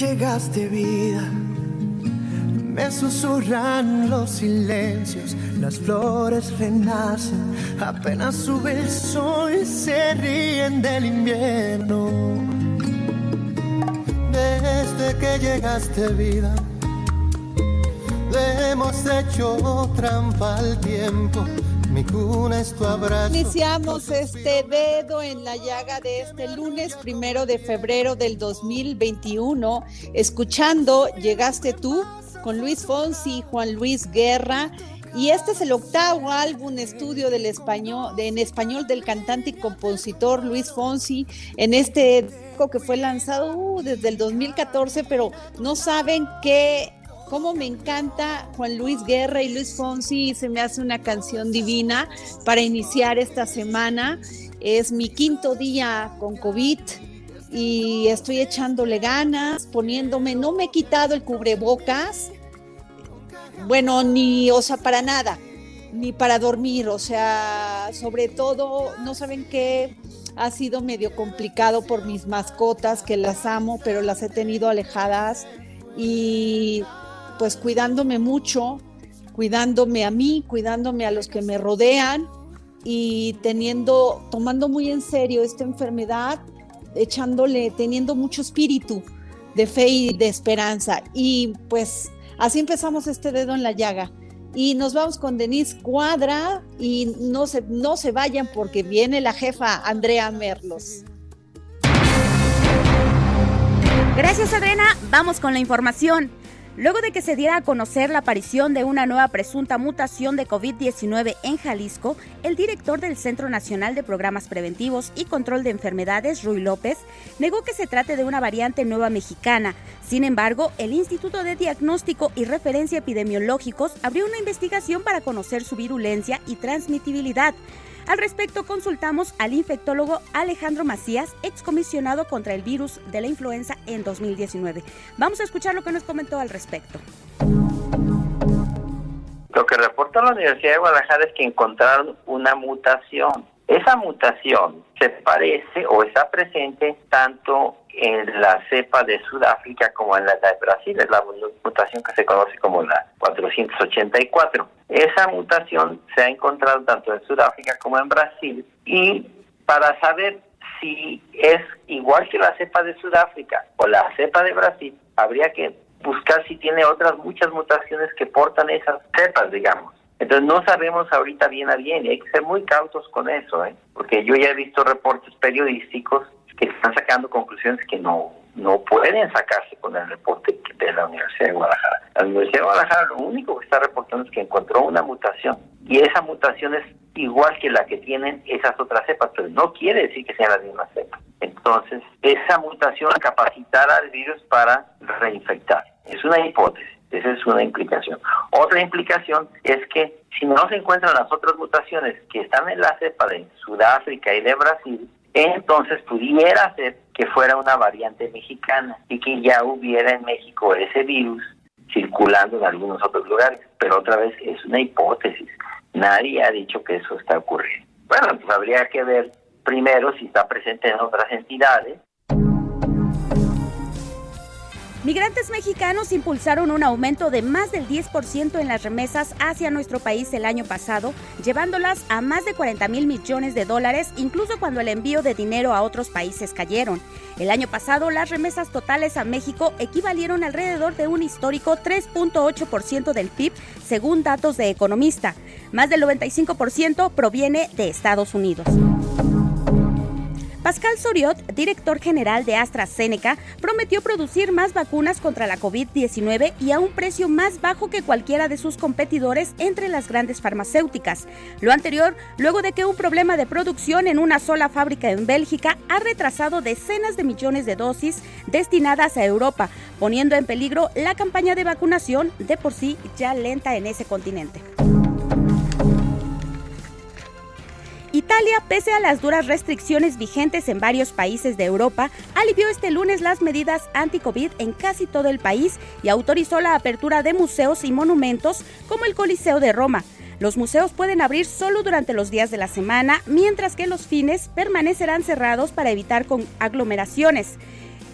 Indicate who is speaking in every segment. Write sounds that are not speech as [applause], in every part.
Speaker 1: Llegaste vida, me susurran los silencios, las flores renacen, apenas sube el sol y se ríen del invierno. Desde que llegaste vida, le hemos hecho trampa al tiempo. Mi cuna es tu abrazo.
Speaker 2: Iniciamos este dedo en la llaga de este lunes primero de febrero del 2021, escuchando Llegaste tú con Luis Fonsi y Juan Luis Guerra. Y este es el octavo álbum estudio del español, de, en español del cantante y compositor Luis Fonsi en este disco que fue lanzado uh, desde el 2014, pero no saben qué cómo me encanta Juan Luis Guerra y Luis Fonsi, se me hace una canción divina para iniciar esta semana. Es mi quinto día con COVID y estoy echándole ganas, poniéndome, no me he quitado el cubrebocas, bueno, ni, o sea, para nada, ni para dormir, o sea, sobre todo, no saben qué, ha sido medio complicado por mis mascotas, que las amo, pero las he tenido alejadas y pues cuidándome mucho, cuidándome a mí, cuidándome a los que me rodean y teniendo, tomando muy en serio esta enfermedad, echándole, teniendo mucho espíritu de fe y de esperanza. Y pues así empezamos este dedo en la llaga. Y nos vamos con Denise Cuadra y no se, no se vayan porque viene la jefa Andrea Merlos.
Speaker 3: Gracias Adriana, vamos con la información. Luego de que se diera a conocer la aparición de una nueva presunta mutación de COVID-19 en Jalisco, el director del Centro Nacional de Programas Preventivos y Control de Enfermedades, Rui López, negó que se trate de una variante nueva mexicana. Sin embargo, el Instituto de Diagnóstico y Referencia Epidemiológicos abrió una investigación para conocer su virulencia y transmitibilidad. Al respecto, consultamos al infectólogo Alejandro Macías, excomisionado contra el virus de la influenza en 2019. Vamos a escuchar lo que nos comentó al respecto.
Speaker 4: Lo que reportó la Universidad de Guadalajara es que encontraron una mutación. Esa mutación se parece o está presente tanto en la cepa de Sudáfrica como en la de Brasil, es la mutación que se conoce como la 484. Esa mutación se ha encontrado tanto en Sudáfrica como en Brasil y para saber si es igual que la cepa de Sudáfrica o la cepa de Brasil, habría que buscar si tiene otras muchas mutaciones que portan esas cepas, digamos. Entonces no sabemos ahorita bien a bien y hay que ser muy cautos con eso, ¿eh? porque yo ya he visto reportes periodísticos que están sacando conclusiones que no no pueden sacarse con el reporte de la Universidad de Guadalajara. La Universidad de Guadalajara lo único que está reportando es que encontró una mutación y esa mutación es igual que la que tienen esas otras cepas, pero no quiere decir que sean las mismas cepas. Entonces, esa mutación capacitará al virus para reinfectar. Es una hipótesis. Esa es una implicación. Otra implicación es que si no se encuentran las otras mutaciones que están en la cepa de Sudáfrica y de Brasil, entonces pudiera ser que fuera una variante mexicana y que ya hubiera en México ese virus circulando en algunos otros lugares, pero otra vez es una hipótesis. Nadie ha dicho que eso está ocurriendo. Bueno, pues habría que ver primero si está presente en otras entidades
Speaker 3: Migrantes mexicanos impulsaron un aumento de más del 10% en las remesas hacia nuestro país el año pasado, llevándolas a más de 40 mil millones de dólares, incluso cuando el envío de dinero a otros países cayeron. El año pasado, las remesas totales a México equivalieron alrededor de un histórico 3.8% del PIB, según datos de Economista. Más del 95% proviene de Estados Unidos. Pascal Soriot, director general de AstraZeneca, prometió producir más vacunas contra la COVID-19 y a un precio más bajo que cualquiera de sus competidores entre las grandes farmacéuticas. Lo anterior, luego de que un problema de producción en una sola fábrica en Bélgica ha retrasado decenas de millones de dosis destinadas a Europa, poniendo en peligro la campaña de vacunación de por sí ya lenta en ese continente. Italia, pese a las duras restricciones vigentes en varios países de Europa, alivió este lunes las medidas anti-COVID en casi todo el país y autorizó la apertura de museos y monumentos como el Coliseo de Roma. Los museos pueden abrir solo durante los días de la semana, mientras que los fines permanecerán cerrados para evitar aglomeraciones.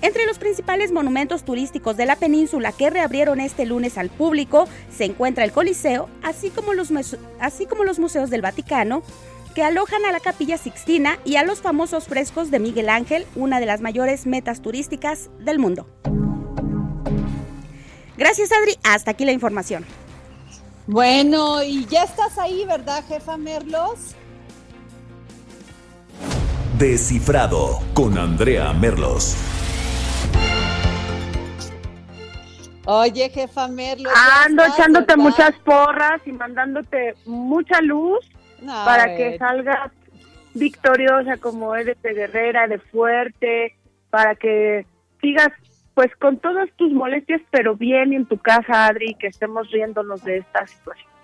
Speaker 3: Entre los principales monumentos turísticos de la península que reabrieron este lunes al público se encuentra el Coliseo, así como los, así como los museos del Vaticano, que alojan a la Capilla Sixtina y a los famosos frescos de Miguel Ángel, una de las mayores metas turísticas del mundo. Gracias, Adri. Hasta aquí la información.
Speaker 2: Bueno, y ya estás ahí, ¿verdad, jefa Merlos?
Speaker 5: Descifrado con Andrea Merlos.
Speaker 2: Oye, jefa Merlos.
Speaker 6: Ando echándote muchas porras y mandándote mucha luz para que salgas victoriosa como eres de guerrera, de fuerte, para que sigas pues con todas tus molestias, pero bien en tu casa, Adri, que estemos riéndonos de esta situación.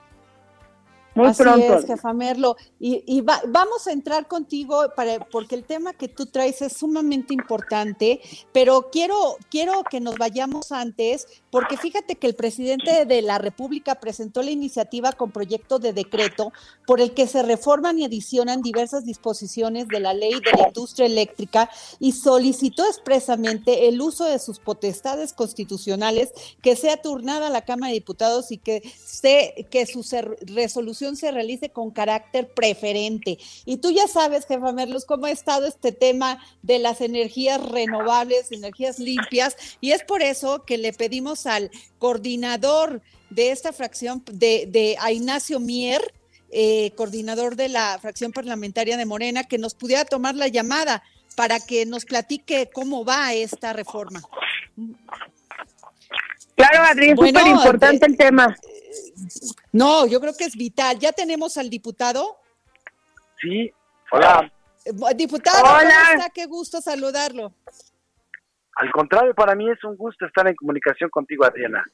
Speaker 2: Muy Así pronto. es, jefa Merlo. Y, vamos a entrar contigo para, porque el tema que tú traes es sumamente importante, pero quiero, quiero que nos vayamos antes, porque fíjate que el presidente de la República presentó la iniciativa con proyecto de decreto por el que se reforman y adicionan diversas disposiciones de la ley de la industria eléctrica y solicitó expresamente el uso de sus potestades constitucionales que sea turnada a la Cámara de Diputados y que, se, que su resolución se realice con carácter preferente. Y tú ya sabes, jefa Merlos, cómo ha estado este tema de las energías renovables, energías limpias, y es por eso que le pedimos al coordinador de esta fracción, de, de a Ignacio Mier, eh, coordinador de la fracción parlamentaria de Morena, que nos pudiera tomar la llamada para que nos platique cómo va esta reforma.
Speaker 6: Claro, Adri, es súper importante el tema.
Speaker 2: No, yo creo que es vital. ¿Ya tenemos al diputado?
Speaker 7: Sí, hola.
Speaker 2: Eh, diputado, Hola. Qué gusto saludarlo.
Speaker 7: Al contrario, para mí es un gusto estar en comunicación contigo, Adriana.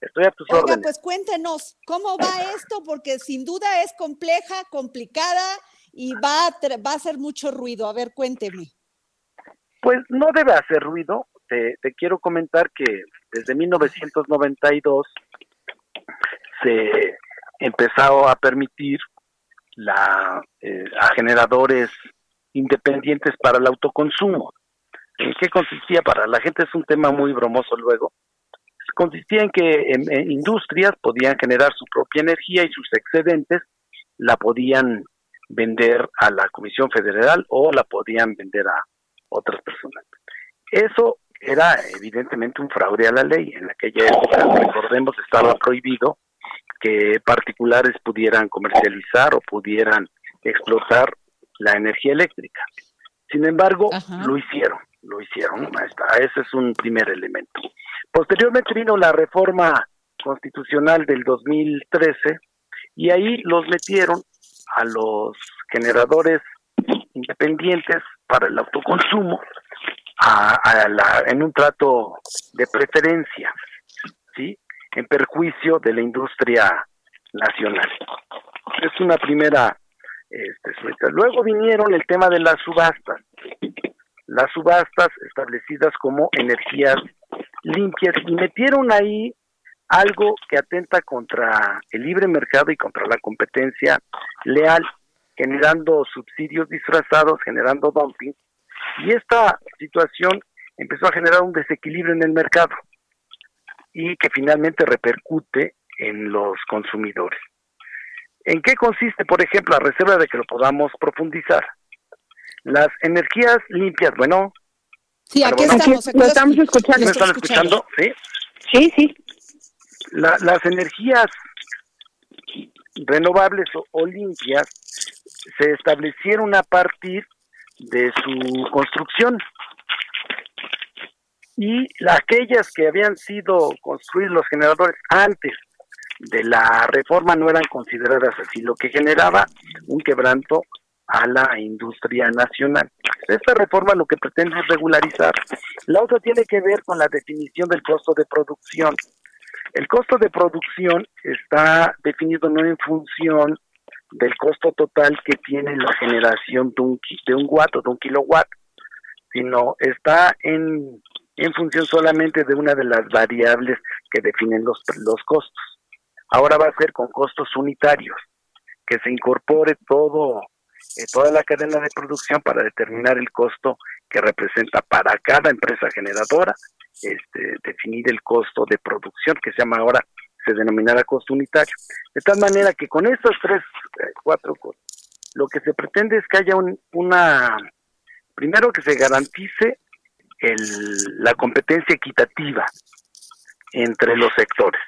Speaker 7: Estoy a tus
Speaker 2: Oiga,
Speaker 7: órdenes.
Speaker 2: pues cuéntenos, ¿cómo va esto? Porque sin duda es compleja, complicada y va a, va a hacer mucho ruido. A ver, cuénteme.
Speaker 7: Pues no debe hacer ruido. Te, te quiero comentar que desde 1992 se empezó a permitir la, eh, a generadores independientes para el autoconsumo. ¿En qué consistía? Para la gente es un tema muy bromoso luego. Consistía en que en, industrias podían generar su propia energía y sus excedentes la podían vender a la Comisión Federal o la podían vender a otras personas. Eso era evidentemente un fraude a la ley. En aquella época, recordemos, estaba prohibido que particulares pudieran comercializar o pudieran explotar la energía eléctrica. Sin embargo, lo hicieron, lo hicieron, ese es un primer elemento. Posteriormente vino la reforma constitucional del 2013 y ahí los metieron a los generadores independientes para el autoconsumo en un trato de preferencia, ¿sí? En perjuicio de la industria nacional. Es una primera este, Luego vinieron el tema de las subastas. Las subastas establecidas como energías limpias y metieron ahí algo que atenta contra el libre mercado y contra la competencia leal, generando subsidios disfrazados, generando dumping. Y esta situación empezó a generar un desequilibrio en el mercado y que finalmente repercute en los consumidores. ¿En qué consiste, por ejemplo, a reserva de que lo podamos profundizar? Las energías limpias, bueno.
Speaker 2: Sí, aquí estamos,
Speaker 6: lo estamos escuchando.
Speaker 7: ¿Me están escuchando? Sí.
Speaker 6: Sí, sí.
Speaker 7: las energías renovables o, limpias se establecieron a partir de su construcción y aquellas que habían sido construidos los generadores antes de la reforma no eran consideradas así, lo que generaba un quebranto a la industria nacional. Esta reforma lo que pretende es regularizar. La otra tiene que ver con la definición del costo de producción. El costo de producción está definido no en función del costo total que tiene la generación de un, de un watt o de un kilowatt, sino está en, en función solamente de una de las variables que definen los, los costos. Ahora va a ser con costos unitarios, que se incorpore todo eh, toda la cadena de producción para determinar el costo que representa para cada empresa generadora, este, definir el costo de producción que se llama ahora, se denominará costo unitario. De tal manera que con estos tres, eh, cuatro cosas, lo que se pretende es que haya un, una, primero que se garantice el, la competencia equitativa entre los sectores,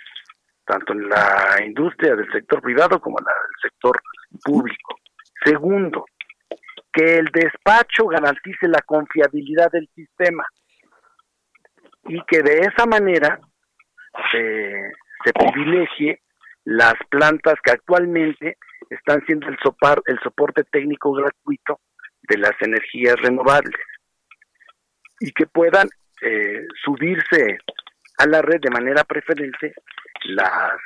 Speaker 7: tanto en la industria del sector privado como en la del sector público. Segundo, que el despacho garantice la confiabilidad del sistema y que de esa manera se, privilegie las plantas que actualmente están siendo el, sopar, el soporte técnico gratuito de las energías renovables y que puedan eh, subirse a la red de manera preferente las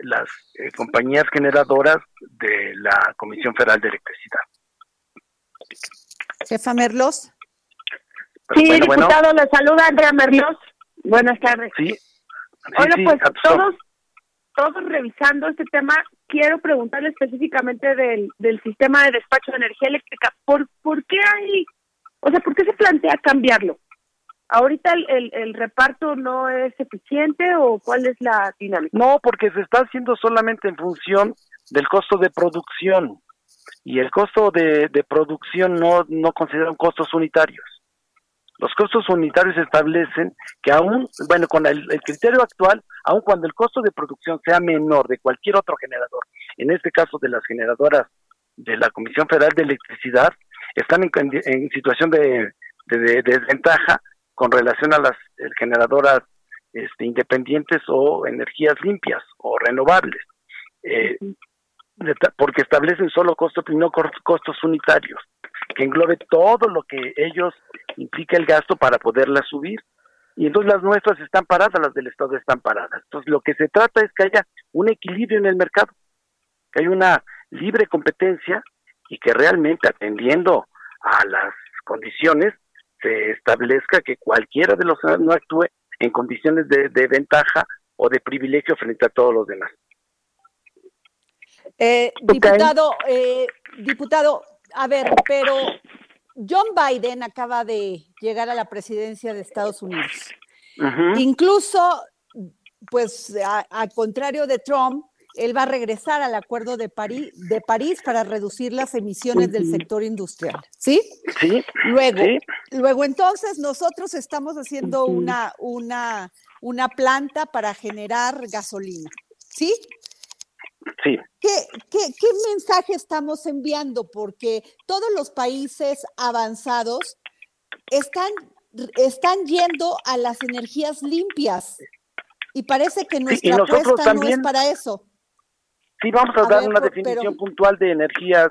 Speaker 7: las eh, compañías generadoras de la Comisión Federal de Electricidad.
Speaker 2: Jefa Merlos.
Speaker 6: Sí, diputado, le saluda Andrea Merlos. Buenas tardes.
Speaker 7: Sí.
Speaker 6: Hola, pues todos, todos revisando este tema, quiero preguntarle específicamente del, del sistema de despacho de energía eléctrica. ¿Por, ¿Por qué hay, o sea, por qué se plantea cambiarlo? ¿Ahorita el, el, reparto no es eficiente o cuál es la dinámica?
Speaker 7: No, porque se está haciendo solamente en función del costo de producción y el costo de, producción no, no consideran costos unitarios. Los costos unitarios establecen que aún, bueno, con el, criterio actual, aun cuando el costo de producción sea menor de cualquier otro generador, en este caso de las generadoras de la Comisión Federal de Electricidad, están en, en situación de, de desventaja con relación a las eh, generadoras este, independientes o energías limpias o renovables, eh, porque establecen solo costos y no costos unitarios, que englobe todo lo que ellos implica el gasto para poderlas subir. Y entonces las nuestras están paradas, las del Estado están paradas. Entonces lo que se trata es que haya un equilibrio en el mercado, que haya una libre competencia y que realmente atendiendo a las condiciones se establezca que cualquiera de los no actúe en condiciones de, ventaja o de privilegio frente a todos los demás.
Speaker 2: Eh, diputado, eh, diputado, a ver, pero John Biden acaba de llegar a la presidencia de Estados Unidos. Incluso, pues, al contrario de Trump, él va a regresar al Acuerdo de París, de París para reducir las emisiones del sector industrial, ¿sí?
Speaker 7: Sí.
Speaker 2: Luego, luego entonces nosotros estamos haciendo una, una, una planta para generar gasolina, ¿sí?
Speaker 7: Sí.
Speaker 2: ¿Qué, qué, qué mensaje estamos enviando? Porque todos los países avanzados están, están yendo a las energías limpias y parece que nuestra apuesta no es para eso.
Speaker 7: Sí, vamos a, dar una definición puntual de energías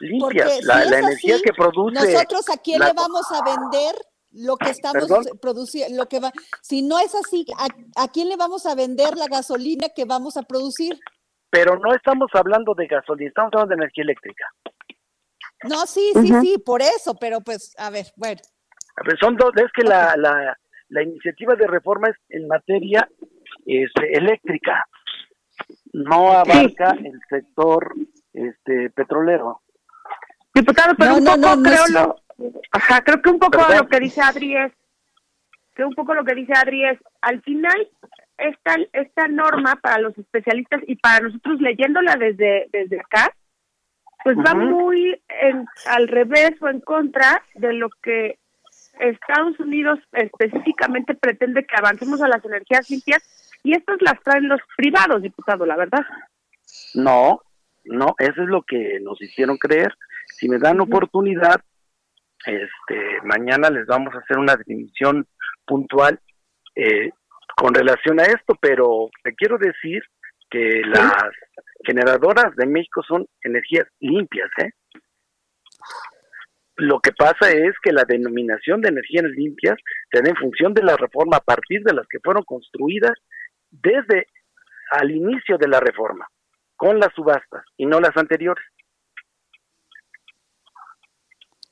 Speaker 7: limpias, la, energía que produce.
Speaker 2: Nosotros a quién le vamos a vender lo que estamos produciendo, lo que va, si no es así, ¿a, quién le vamos a vender la gasolina que vamos a producir?
Speaker 7: Pero no estamos hablando de gasolina, estamos hablando de energía eléctrica.
Speaker 2: No, sí, sí, sí, por eso, pero pues, a ver, bueno.
Speaker 7: A ver, son dos, es que la, la, la iniciativa de reforma es en materia este, eléctrica, no abarca el sector este petrolero.
Speaker 6: Diputado, pero un poco creo lo, ajá, creo que un poco lo que dice Adri es, que un poco lo que dice Adri es, al final esta esta norma para los especialistas y para nosotros leyéndola desde desde acá, pues va muy en, al revés o en contra de lo que Estados Unidos específicamente pretende que avancemos a las energías limpias y estas las traen los privados, diputado, la verdad.
Speaker 7: No, no, eso es lo que nos hicieron creer. Si me dan oportunidad, este, mañana les vamos a hacer una definición puntual eh, con relación a esto, pero te quiero decir que las generadoras de México son energías limpias, ¿eh? Lo que pasa es que la denominación de energías limpias se da en función de la reforma a partir de las que fueron construidas desde al inicio de la reforma, con las subastas y no las anteriores.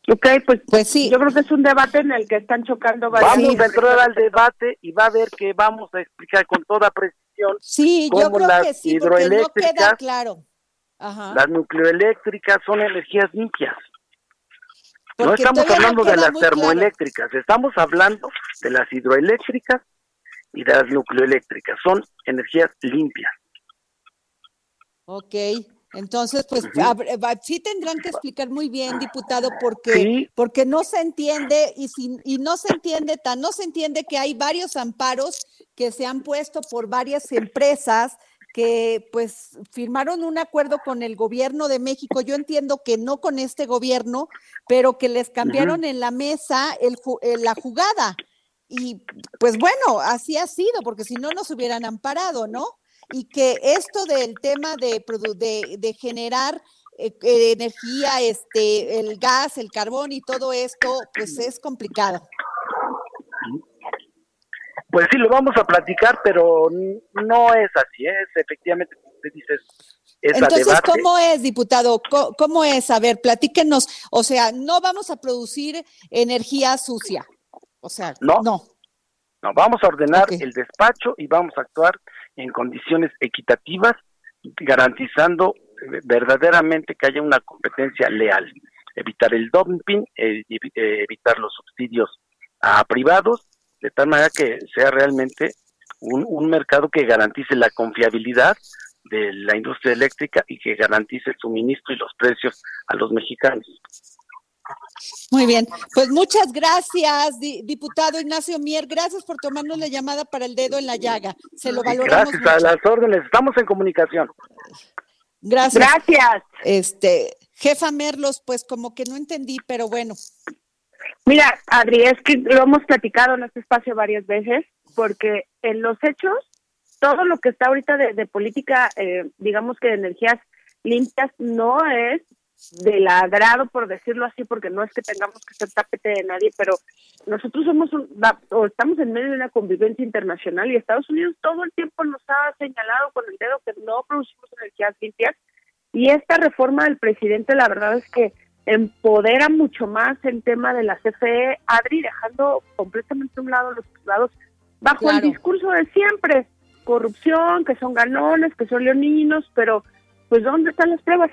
Speaker 6: Ok, pues, pues sí. Yo creo que es un debate en el que están chocando
Speaker 7: varios. Vamos a entrar al debate y va a ver que vamos a explicar con toda precisión
Speaker 2: sí, yo creo que sí, hidroeléctricas, no queda claro.
Speaker 7: las nucleoeléctricas son energías limpias no estamos hablando de las termoeléctricas, estamos hablando de las hidroeléctricas y de las nucleoeléctricas. Son energías limpias.
Speaker 2: Ok, entonces, pues sí tendrán que explicar muy bien, diputado, porque, porque no se entiende y, si, y no se entiende tan, no se entiende que hay varios amparos que se han puesto por varias empresas que pues firmaron un acuerdo con el gobierno de México. Yo entiendo que no con este gobierno, pero que les cambiaron en la mesa el, eh, la jugada. Y pues bueno, así ha sido, porque si no nos hubieran amparado, ¿no? Y que esto del tema de, de, de generar eh, eh, energía, este, el gas, el carbón y todo esto, pues es complicado.
Speaker 7: Pues sí, lo vamos a platicar, pero no es así, es efectivamente, como usted dice,
Speaker 2: es Entonces, ¿cómo es, diputado? ¿Cómo, es? A ver, platíquenos. O sea, no vamos a producir energía sucia. O sea, no. No,
Speaker 7: no vamos a ordenar el despacho y vamos a actuar en condiciones equitativas, garantizando verdaderamente que haya una competencia leal. Evitar el dumping, eh, evitar los subsidios a privados de tal manera que sea realmente un, mercado que garantice la confiabilidad de la industria eléctrica y que garantice el suministro y los precios a los mexicanos.
Speaker 2: Muy bien, pues muchas gracias, diputado Ignacio Mier, gracias por tomarnos la llamada para el dedo en la llaga, se lo valoramos.
Speaker 7: Gracias a las órdenes, estamos en comunicación.
Speaker 2: Gracias.
Speaker 6: Gracias.
Speaker 2: Este, jefa Merlos, pues como que no entendí, pero bueno.
Speaker 6: Mira, Adri, es que lo hemos platicado en este espacio varias veces, porque en los hechos, todo lo que está ahorita de, política, eh, digamos que de energías limpias, no es del agrado, por decirlo así, porque no es que tengamos que ser tapete de nadie, pero nosotros somos un, o estamos en medio de una convivencia internacional y Estados Unidos todo el tiempo nos ha señalado con el dedo que no producimos energías limpias y esta reforma del presidente, la verdad es que empodera mucho más el tema de la CFE, Adri, dejando completamente a un lado los privados bajo el discurso de siempre, corrupción, que son ganones, que son leoninos, pero pues ¿dónde están las pruebas?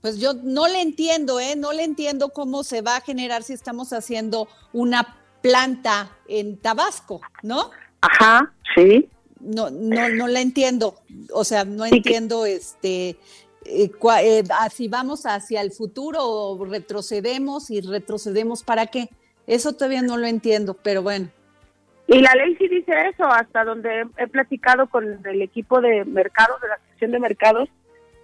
Speaker 2: Pues yo no le entiendo, ¿eh? No le entiendo cómo se va a generar si estamos haciendo una planta en Tabasco, ¿no?
Speaker 6: Ajá, sí.
Speaker 2: No, no, no la entiendo. O sea, no entiendo este eh, eh, si vamos hacia el futuro o retrocedemos y retrocedemos para qué. Eso todavía no lo entiendo, pero bueno.
Speaker 6: Y la ley sí dice eso, hasta donde he platicado con el equipo de mercados, de la sección de mercados,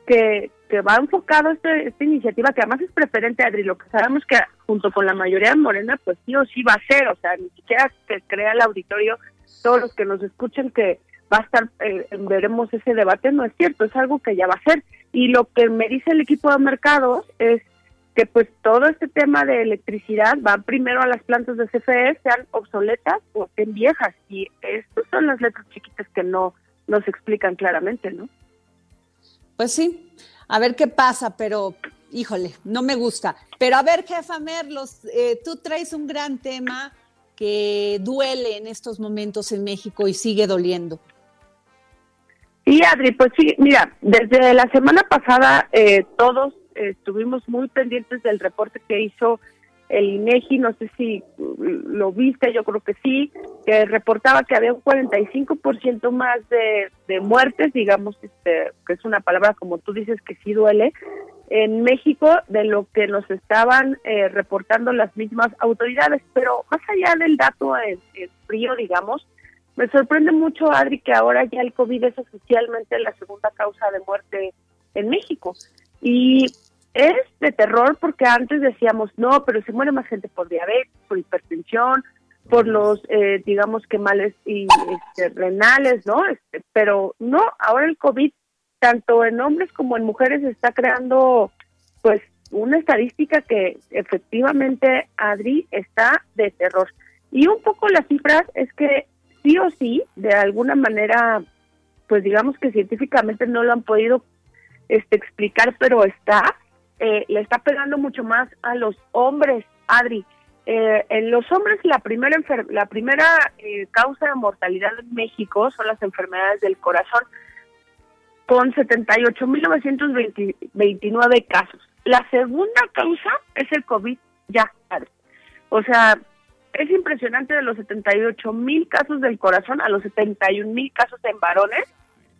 Speaker 6: que, que va enfocado este, esta iniciativa, que además es preferente, Adri, lo que sabemos que junto con la mayoría de Morena, pues sí o sí va a ser, o sea, ni siquiera que crea el auditorio, todos los que nos escuchen que va a estar, eh, veremos ese debate, no es cierto, es algo que ya va a ser. Y lo que me dice el equipo de mercados es que pues todo este tema de electricidad va primero a las plantas de CFE, sean obsoletas o estén viejas. Y estas son las letras chiquitas que no nos explican claramente, ¿no?
Speaker 2: Pues sí, a ver qué pasa, pero híjole, no me gusta. Pero a ver, jefa Merlos, eh, tú traes un gran tema que duele en estos momentos en México y sigue doliendo.
Speaker 6: Sí, Adri, pues sí, mira, desde la semana pasada eh, todos estuvimos muy pendientes del reporte que hizo el INEGI, no sé si lo viste, yo creo que sí, que reportaba que había un 45% más de, muertes, digamos, este, que es una palabra como tú dices que sí duele, en México de lo que nos estaban eh, reportando las mismas autoridades, pero más allá del dato en, frío, digamos, me sorprende mucho, Adri, que ahora ya el COVID es oficialmente la segunda causa de muerte en México. Y es de terror porque antes decíamos, no, pero se muere más gente por diabetes, por hipertensión, por los, eh, digamos que males y, este, renales, ¿no? Este, pero no, ahora el COVID, tanto en hombres como en mujeres, está creando, pues, una estadística que efectivamente, Adri, está de terror. Y un poco las cifras es que sí o sí, de alguna manera, pues digamos que científicamente no lo han podido este, explicar, pero está, eh, le está pegando mucho más a los hombres, Adri. Eh, en los hombres la primera la primera eh, causa de mortalidad en México son las enfermedades del corazón con 78.929 casos. La segunda causa es el COVID, ya. O sea, es impresionante de los 78.000 casos del corazón a los 71.000 casos en varones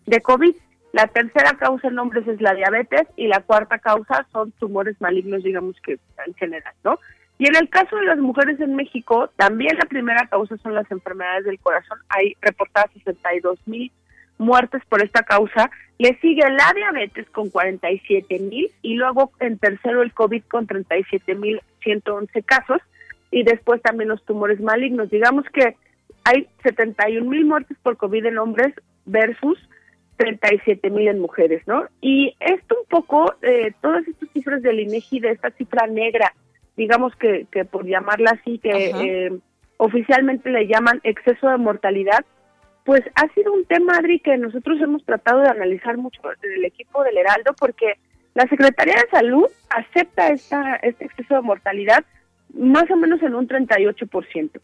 Speaker 6: de COVID. La tercera causa en hombres es la diabetes y la cuarta causa son tumores malignos, digamos que en general, ¿no? Y en el caso de las mujeres en México, también la primera causa son las enfermedades del corazón. Hay reportadas 62 mil muertes por esta causa. Le sigue la diabetes con 47 mil y luego en tercero el COVID con 37 mil 111 casos y después también los tumores malignos. Digamos que hay 71 mil muertes por COVID en hombres versus 37 mil en mujeres, ¿no? Y esto un poco, eh, todas estas cifras del INEGI, de esta cifra negra, digamos que, que por llamarla así, que eh, oficialmente le llaman exceso de mortalidad, pues ha sido un tema, Adri, que nosotros hemos tratado de analizar mucho en el equipo del Heraldo, porque la Secretaría de Salud acepta esta, este exceso de mortalidad más o menos en un 38%.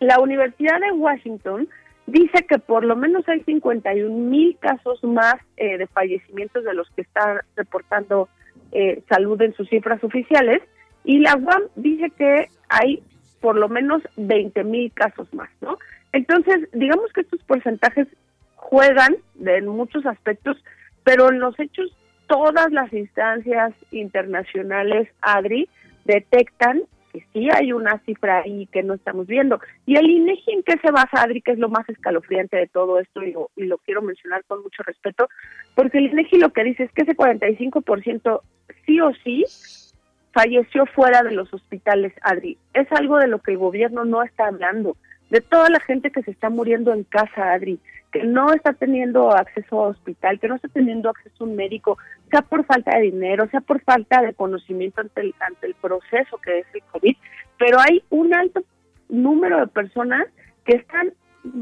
Speaker 6: La Universidad de Washington dice que por lo menos hay 51 mil casos más eh, de fallecimientos de los que está reportando eh, salud en sus cifras oficiales y la UAM dice que hay por lo menos 20 mil casos más, ¿no? Entonces, digamos que estos porcentajes juegan en muchos aspectos, pero en los hechos todas las instancias internacionales, ADRI, detectan que sí hay una cifra ahí que no estamos viendo. Y el INEGI en qué se basa, Adri, que es lo más escalofriante de todo esto y lo, y lo quiero mencionar con mucho respeto, porque el INEGI lo que dice es que ese 45% sí o sí falleció fuera de los hospitales, Adri. Es algo de lo que el gobierno no está hablando, de toda la gente que se está muriendo en casa, Adri, que no está teniendo acceso a hospital, que no está teniendo acceso a un médico, sea por falta de dinero, sea por falta de conocimiento ante el, ante el proceso que es el COVID, pero hay un alto número de personas que están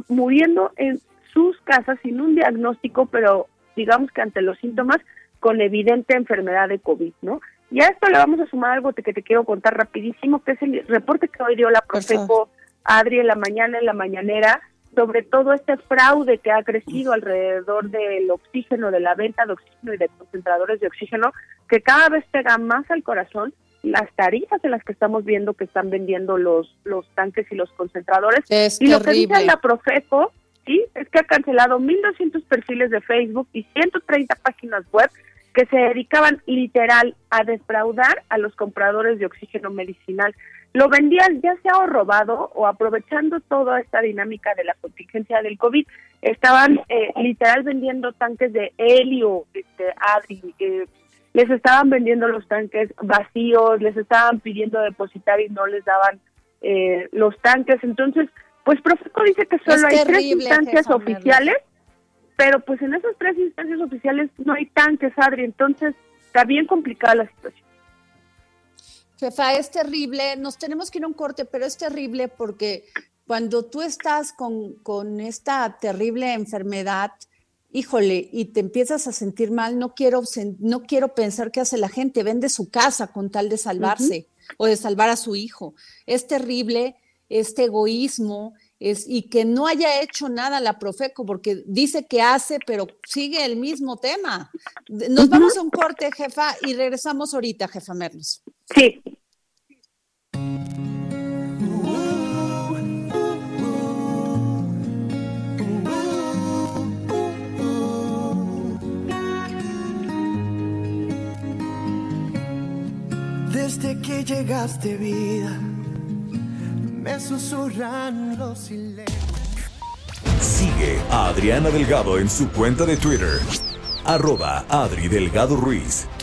Speaker 6: muriendo en sus casas sin un diagnóstico, pero digamos que ante los síntomas con evidente enfermedad de COVID, ¿no? Y a esto le vamos a sumar algo que te quiero contar rapidísimo, que es el reporte que hoy dio la Profeco Adri en la mañana, en la mañanera, sobre todo este fraude que ha crecido alrededor del oxígeno, de la venta de oxígeno y de concentradores de oxígeno, que cada vez pega más al corazón las tarifas en las que estamos viendo que están vendiendo los los tanques y los concentradores. y lo que dice la Profeco, sí, es que ha cancelado 1.200 perfiles de Facebook y 130 páginas web que se dedicaban literal a defraudar a los compradores de oxígeno medicinal. Lo vendían ya sea o robado o aprovechando toda esta dinámica de la contingencia del COVID, estaban eh, literal vendiendo tanques de helio, este, Adri, eh, les estaban vendiendo los tanques vacíos, les estaban pidiendo depositar y no les daban eh, los tanques. Entonces, pues Profeco dice que solo hay tres instancias oficiales pero pues en esas tres instancias oficiales no hay tanques, Adri, entonces está bien complicada la situación.
Speaker 2: Jefa, es terrible, nos tenemos que ir a un corte, pero es terrible porque cuando tú estás con, con esta terrible enfermedad, híjole, y te empiezas a sentir mal, no quiero, no quiero pensar qué hace la gente, vende su casa con tal de salvarse o de salvar a su hijo. Es terrible este egoísmo es, y que no haya hecho nada la Profeco, porque dice que hace, pero sigue el mismo tema. Nos vamos a un corte, jefa, y regresamos ahorita, jefa Merlos.
Speaker 6: Sí.
Speaker 1: Desde que llegaste vida, me susurran los silencios.
Speaker 5: Sigue a Adriana Delgado en su cuenta de Twitter arroba Adri Delgado Ruiz.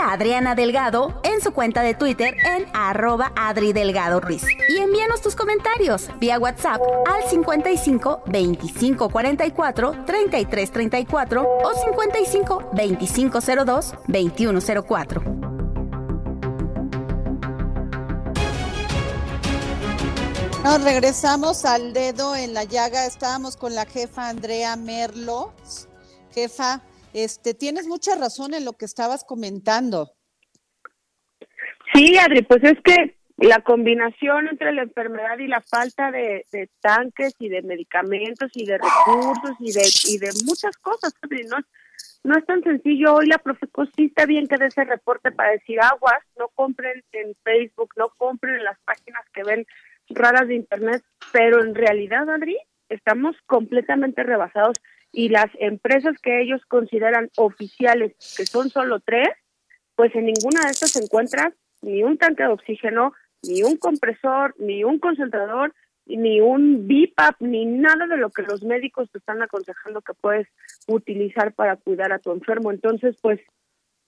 Speaker 3: Adriana Delgado en su cuenta de Twitter en arroba Adri Delgado Ruiz. Y envíanos tus comentarios vía WhatsApp al 55 25 44 33 34 o 55 25 02 21 04.
Speaker 2: Nos regresamos al dedo en la llaga. Estábamos con la jefa Andrea Merlo. Jefa, este, tienes mucha razón en lo que estabas comentando.
Speaker 6: Sí, Adri, pues es que la combinación entre la enfermedad y la falta de, tanques y de medicamentos y de recursos y de, y de muchas cosas, Adri, no, no es tan sencillo. Hoy la Profeco sí está bien que dé ese reporte para decir aguas, no compren en Facebook, no compren en las páginas que ven raras de Internet, pero en realidad, Adri, estamos completamente rebasados y las empresas que ellos consideran oficiales, que son solo tres, pues en ninguna de estas se encuentra ni un tanque de oxígeno, ni un compresor, ni un concentrador, ni un BIPAP, ni nada de lo que los médicos te están aconsejando que puedes utilizar para cuidar a tu enfermo. Entonces, pues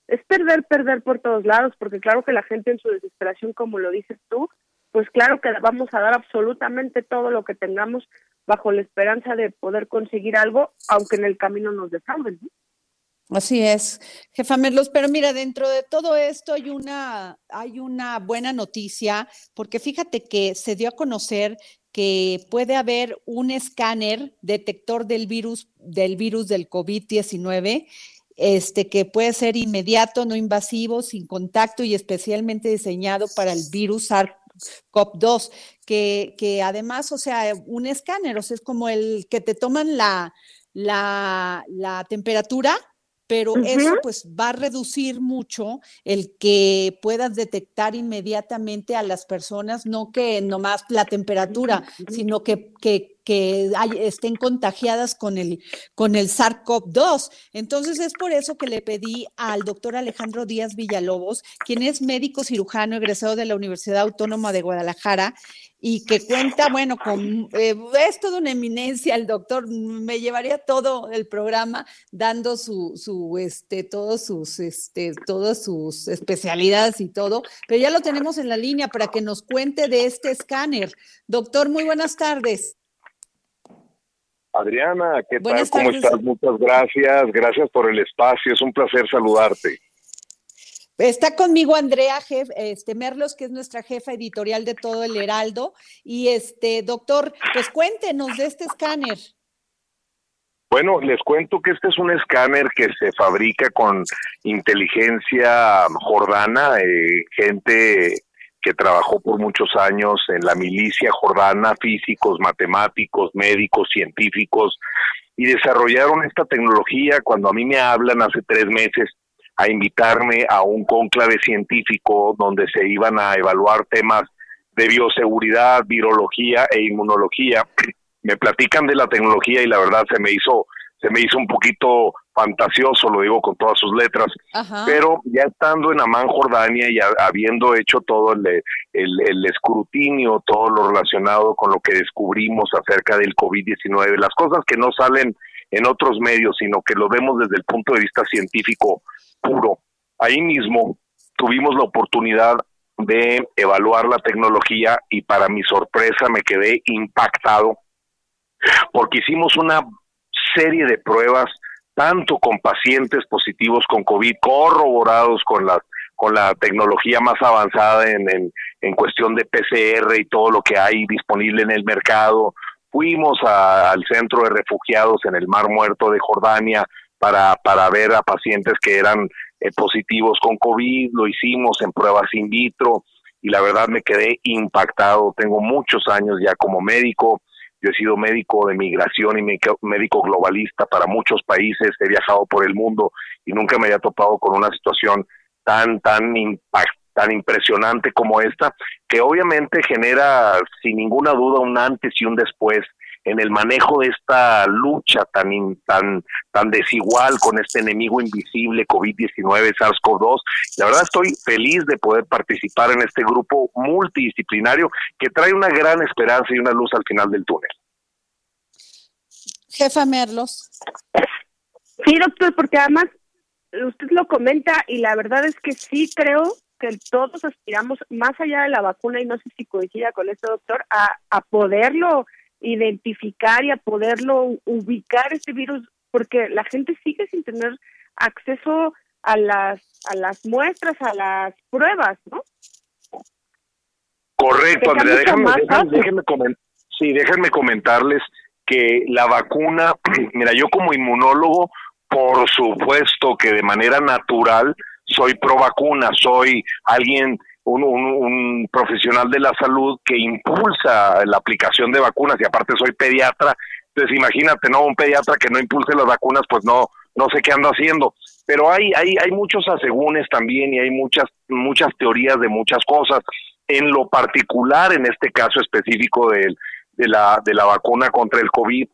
Speaker 6: es perder, perder por todos lados, porque claro que la gente en su desesperación, como lo dices tú, pues claro que vamos a dar absolutamente todo lo que tengamos bajo la esperanza de poder conseguir algo, aunque en el camino nos defrauden.
Speaker 2: Así es, jefa Merlos, pero mira, dentro de todo esto hay una, hay una buena noticia, porque fíjate que se dio a conocer que puede haber un escáner detector del virus, del virus del COVID-19 este, que puede ser inmediato, no invasivo, sin contacto y especialmente diseñado para el virus SARS-CoV-2, que, que, además, o sea, un escáner, o sea, es como el que te toman la, la, la temperatura pero eso pues va a reducir mucho el que puedas detectar inmediatamente a las personas, no que nomás la temperatura, sino que, que, que estén contagiadas con el, con el SARS-CoV-2. Entonces es por eso que le pedí al doctor Alejandro Díaz Villalobos, quien es médico cirujano egresado de la Universidad Autónoma de Guadalajara y que cuenta, bueno, con eh, es toda una eminencia el doctor, me llevaría todo el programa dando su, su este, todos sus, este, todas sus especialidades y todo, pero ya lo tenemos en la línea para que nos cuente de este escáner. Doctor, muy buenas tardes.
Speaker 8: Adriana, ¿qué tal? ¿Cómo estás? Muchas gracias, gracias por el espacio, es un placer saludarte.
Speaker 2: Está conmigo Andrea este, Merlos, que es nuestra jefa editorial de todo el Heraldo. Y este, doctor, pues cuéntenos de este escáner.
Speaker 8: Bueno, les cuento que este es un escáner que se fabrica con inteligencia jordana, eh, gente que trabajó por muchos años en la milicia jordana, físicos, matemáticos, médicos, científicos, y desarrollaron esta tecnología cuando a mí me hablan hace tres meses a invitarme a un cónclave científico donde se iban a evaluar temas de bioseguridad, virología e inmunología. [clears throat] Me platican de la tecnología y la verdad se me hizo se me hizo un poquito fantasioso, lo digo con todas sus letras, pero ya estando en Amán, Jordania y habiendo hecho todo el, el, escrutinio, todo lo relacionado con lo que descubrimos acerca del COVID-19, las cosas que no salen en otros medios, sino que lo vemos desde el punto de vista científico puro. Ahí mismo tuvimos la oportunidad de evaluar la tecnología y para mi sorpresa me quedé impactado porque hicimos una serie de pruebas tanto con pacientes positivos con COVID corroborados con la con la tecnología más avanzada en, en, en cuestión de PCR y todo lo que hay disponible en el mercado. Fuimos al centro de refugiados en el Mar Muerto de Jordania para, para ver a pacientes que eran eh, positivos con COVID, lo hicimos en pruebas in vitro y la verdad me quedé impactado. Tengo muchos años ya como médico, yo he sido médico de migración y médico globalista para muchos países, he viajado por el mundo y nunca me había topado con una situación tan, tan tan impresionante como esta, que obviamente genera sin ninguna duda un antes y un después en el manejo de esta lucha tan tan tan desigual con este enemigo invisible COVID-19 SARS-CoV-2. La verdad estoy feliz de poder participar en este grupo multidisciplinario que trae una gran esperanza y una luz al final del túnel.
Speaker 2: Jefa Merlos.
Speaker 6: Sí, doctor, porque además usted lo comenta y la verdad es que sí creo que todos aspiramos más allá de la vacuna y no sé si coincida con esto, doctor, a, a poderlo identificar y a poderlo ubicar este virus porque la gente sigue sin tener acceso a las a las muestras, a las pruebas, ¿no?
Speaker 8: Correcto, Andrea, déjame, déjame, sí, déjenme comentarles que la vacuna, [clears throat] mira, yo como inmunólogo por supuesto que de manera natural soy pro vacuna, soy alguien, un, un, profesional de la salud que impulsa la aplicación de vacunas y aparte soy pediatra, entonces imagínate, ¿no? Un pediatra que no impulse las vacunas, pues no, no sé qué anda haciendo. Pero hay, hay, hay muchos asegúnes también y hay muchas, muchas teorías de muchas cosas. En lo particular, en este caso específico de, la, de la vacuna contra el COVID,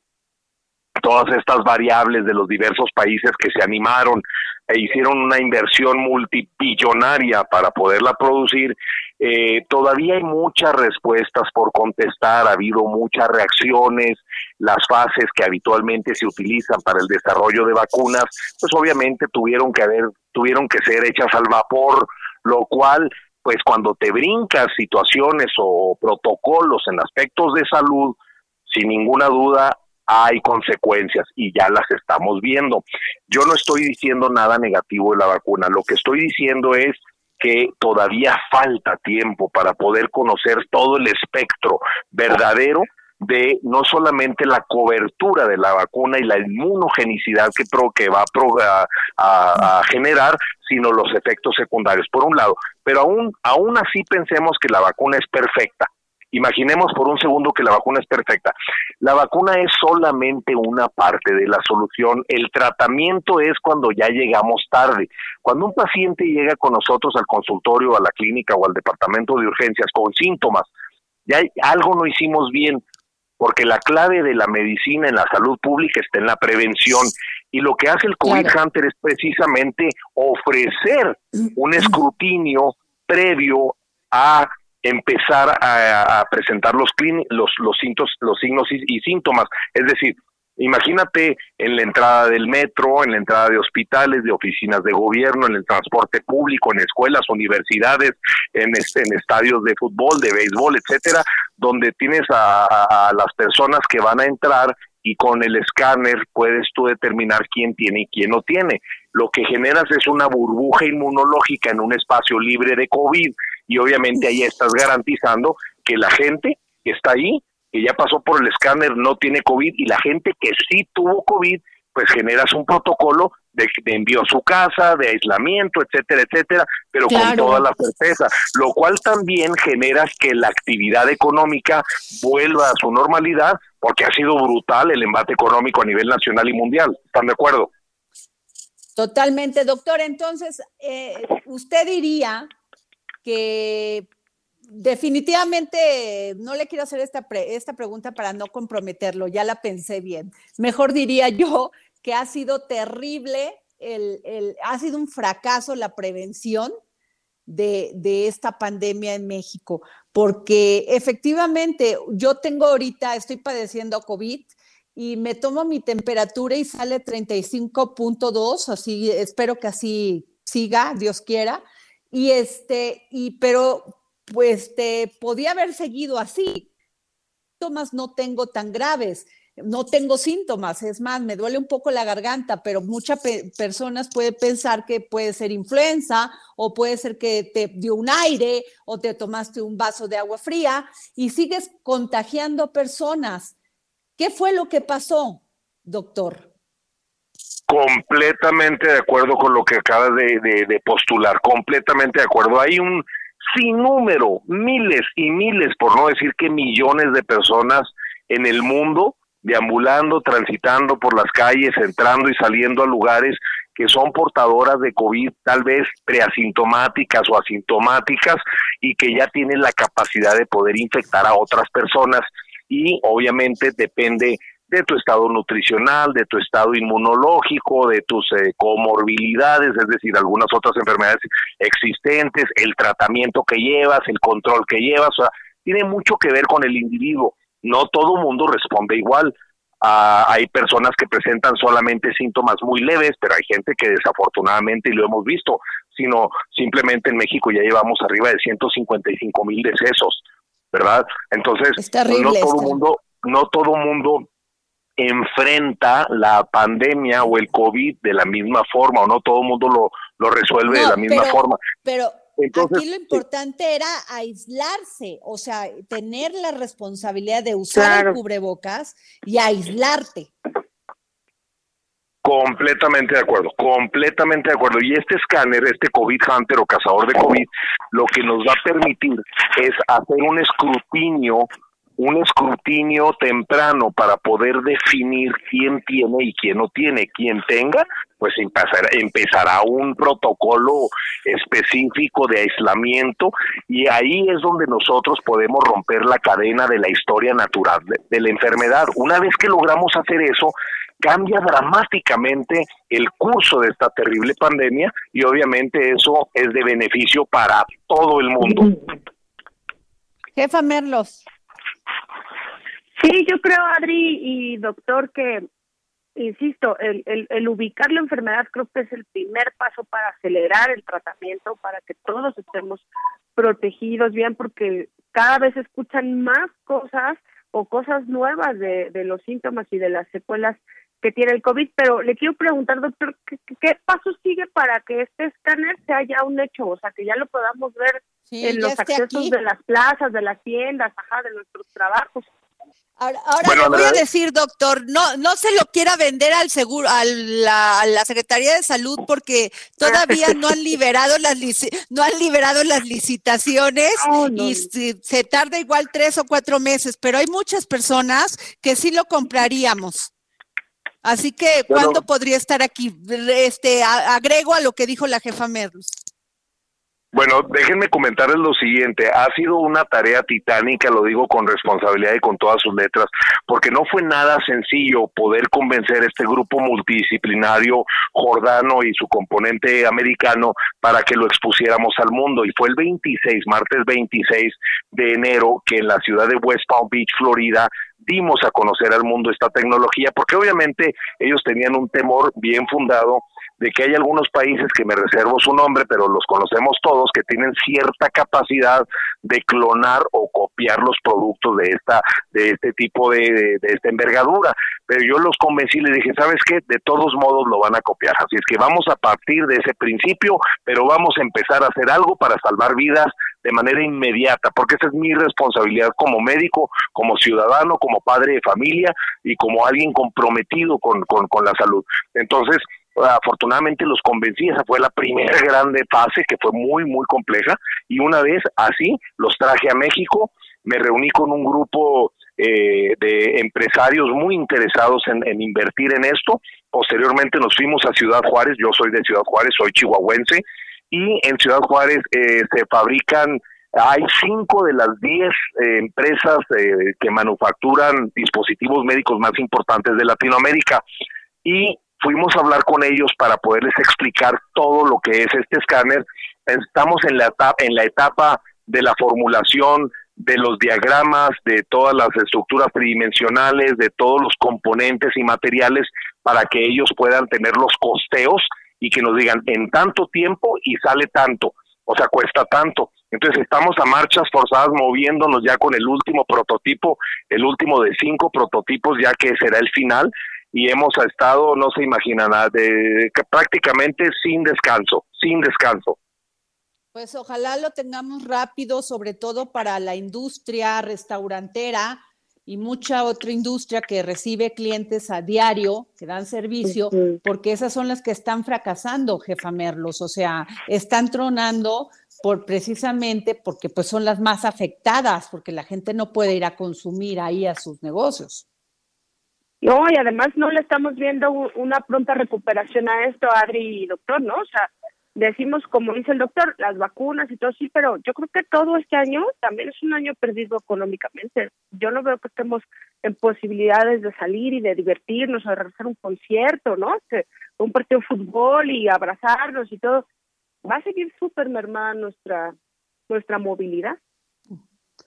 Speaker 8: todas estas variables de los diversos países que se animaron e hicieron una inversión multibillonaria para poderla producir, eh, todavía hay muchas respuestas por contestar, ha habido muchas reacciones, las fases que habitualmente se utilizan para el desarrollo de vacunas, pues obviamente tuvieron que haber, tuvieron que ser hechas al vapor, lo cual pues cuando te brincas situaciones o protocolos en aspectos de salud, sin ninguna duda hay consecuencias y ya las estamos viendo. Yo no estoy diciendo nada negativo de la vacuna, lo que estoy diciendo es que todavía falta tiempo para poder conocer todo el espectro verdadero de no solamente la cobertura de la vacuna y la inmunogenicidad que, pro, que va a, a, generar, sino los efectos secundarios, por un lado. Pero aún, aún así pensemos que la vacuna es perfecta. Imaginemos por un segundo que la vacuna es perfecta. La vacuna es solamente una parte de la solución. El tratamiento es cuando ya llegamos tarde. Cuando un paciente llega con nosotros al consultorio, a la clínica o al departamento de urgencias con síntomas, ya algo no hicimos bien, porque la clave de la medicina en la salud pública está en la prevención. Y lo que hace el COVID Hunter es precisamente ofrecer un escrutinio previo a empezar a, presentar los, los, los, los signos y, síntomas. Es decir, imagínate en la entrada del metro, en la entrada de hospitales, de oficinas de gobierno, en el transporte público, en escuelas, universidades, en, en estadios de fútbol, de béisbol, etcétera, donde tienes a, a las personas que van a entrar y con el escáner puedes tú determinar quién tiene y quién no tiene. Lo que generas es una burbuja inmunológica en un espacio libre de COVID y obviamente ahí estás garantizando que la gente que está ahí, que ya pasó por el escáner, no tiene COVID y la gente que sí tuvo COVID, pues generas un protocolo de, envío a su casa, de aislamiento, etcétera, etcétera, pero con toda la certeza, lo cual también genera que la actividad económica vuelva a su normalidad, porque ha sido brutal el embate económico a nivel nacional y mundial. ¿Están de acuerdo?
Speaker 2: Totalmente, doctor. Entonces, eh, usted diría que definitivamente no le quiero hacer esta, esta pregunta para no comprometerlo, ya la pensé bien. Mejor diría yo que ha sido terrible, el, ha sido un fracaso la prevención de, de, esta pandemia en México, porque efectivamente yo tengo ahorita, estoy padeciendo COVID y me tomo mi temperatura y sale 35.2, así espero que así siga, Dios quiera y este, y pero pues te podía haber seguido así. Síntomas no tengo tan graves. no tengo síntomas, es más, me duele un poco la garganta, pero muchas personas pueden pensar que puede ser influenza o puede ser que te dio un aire o te tomaste un vaso de agua fría y sigues contagiando personas. ¿Qué fue lo que pasó, doctor?
Speaker 8: Completamente de acuerdo con lo que acabas de, postular, completamente de acuerdo. Hay un sinnúmero, miles y miles, por no decir que millones de personas en el mundo deambulando, transitando por las calles, entrando y saliendo a lugares que son portadoras de COVID, tal vez preasintomáticas o asintomáticas, y que ya tienen la capacidad de poder infectar a otras personas. Y obviamente depende de tu estado nutricional, de tu estado inmunológico, de tus eh, comorbilidades, es decir, algunas otras enfermedades existentes, el tratamiento que llevas, el control que llevas, o sea, tiene mucho que ver con el individuo. No todo mundo responde igual. Ah, hay personas que presentan solamente síntomas muy leves, pero hay gente que desafortunadamente, y lo hemos visto, sino simplemente en México ya llevamos arriba de 155 mil decesos, ¿verdad? Entonces, no todo mundo, no todo mundo enfrenta la pandemia o el COVID de la misma forma, o no todo el mundo lo, lo resuelve de la misma forma.
Speaker 2: Pero aquí lo importante era aislarse, o sea, tener la responsabilidad de usar el cubrebocas y aislarte.
Speaker 8: Completamente de acuerdo, completamente de acuerdo. Y este escáner, este COVID Hunter o cazador de COVID, lo que nos va a permitir es hacer un escrutinio un escrutinio temprano para poder definir quién tiene y quién no tiene. Quien tenga, pues empezará, empezará un protocolo específico de aislamiento y ahí es donde nosotros podemos romper la cadena de la historia natural de, la enfermedad. Una vez que logramos hacer eso, cambia dramáticamente el curso de esta terrible pandemia y obviamente eso es de beneficio para todo el mundo.
Speaker 2: Jefa Merlos.
Speaker 6: Sí, yo creo, Adri y doctor, que, insisto, el, el, el, ubicar la enfermedad creo que es el primer paso para acelerar el tratamiento, para que todos estemos protegidos bien, porque cada vez escuchan más cosas o cosas nuevas de, de los síntomas y de las secuelas que tiene el COVID, pero le quiero preguntar, doctor, ¿qué, qué paso sigue para que este escáner sea ya un hecho? O sea, que ya lo podamos ver en los accesos de las plazas, de las tiendas, ajá, de nuestros trabajos.
Speaker 2: Ahora, le voy a decir, doctor, no, no se lo quiera vender al seguro, a la, a la Secretaría de Salud, porque todavía no han liberado las no han liberado las licitaciones [laughs] oh, y se, tarda igual tres o cuatro meses, pero hay muchas personas que sí lo compraríamos. Así que, ¿cuándo podría estar aquí? Este, agrego a lo que dijo la jefa Merlos.
Speaker 8: Bueno, déjenme comentarles lo siguiente. Ha sido una tarea titánica, lo digo con responsabilidad y con todas sus letras, porque no fue nada sencillo poder convencer a este grupo multidisciplinario jordano y su componente americano para que lo expusiéramos al mundo. Y fue el 26, martes 26 de enero, que en la ciudad de West Palm Beach, Florida, dimos a conocer al mundo esta tecnología, porque obviamente ellos tenían un temor bien fundado de que hay algunos países que me reservo su nombre, pero los conocemos todos, que tienen cierta capacidad de clonar o copiar los productos de esta de este tipo de, de, esta envergadura. Pero yo los convencí y les dije, ¿sabes qué? De todos modos lo van a copiar. Así es que vamos a partir de ese principio, pero vamos a empezar a hacer algo para salvar vidas de manera inmediata, porque esa es mi responsabilidad como médico, como ciudadano, como padre de familia y como alguien comprometido con, con, con la salud. Entonces, afortunadamente los convencí, esa fue la primera grande fase que fue muy, muy compleja y una vez así los traje a México, me reuní con un grupo eh, de empresarios muy interesados en, invertir en esto, posteriormente nos fuimos a Ciudad Juárez, yo soy de Ciudad Juárez, soy chihuahuense, y en Ciudad Juárez eh, se fabrican hay cinco de las diez eh, empresas que manufacturan dispositivos médicos más importantes de Latinoamérica y fuimos a hablar con ellos para poderles explicar todo lo que es este escáner. Estamos en la etapa, en la etapa de la formulación de los diagramas, de todas las estructuras tridimensionales, de todos los componentes y materiales para que ellos puedan tener los costeos y que nos digan en tanto tiempo y sale tanto, o sea, cuesta tanto. Entonces estamos a marchas forzadas moviéndonos ya con el último prototipo, el último de cinco prototipos ya que será el final y hemos estado, no se imaginan, de, prácticamente sin descanso, sin descanso.
Speaker 2: Pues ojalá lo tengamos rápido, sobre todo para la industria restaurantera y mucha otra industria que recibe clientes a diario, que dan servicio, porque esas son las que están fracasando, jefa Merlos, o sea, están tronando por precisamente porque pues son las más afectadas, porque la gente no puede ir a consumir ahí a sus negocios.
Speaker 6: No, y además no le estamos viendo una pronta recuperación a esto, Adri y doctor, ¿no? O sea, decimos, como dice el doctor, las vacunas y todo, sí, pero yo creo que todo este año también es un año perdido económicamente. Yo no veo que estemos en posibilidades de salir y de divertirnos, o de realizar un concierto, ¿no? Un partido de fútbol y abrazarnos y todo. Va a seguir súper mermada nuestra, nuestra movilidad.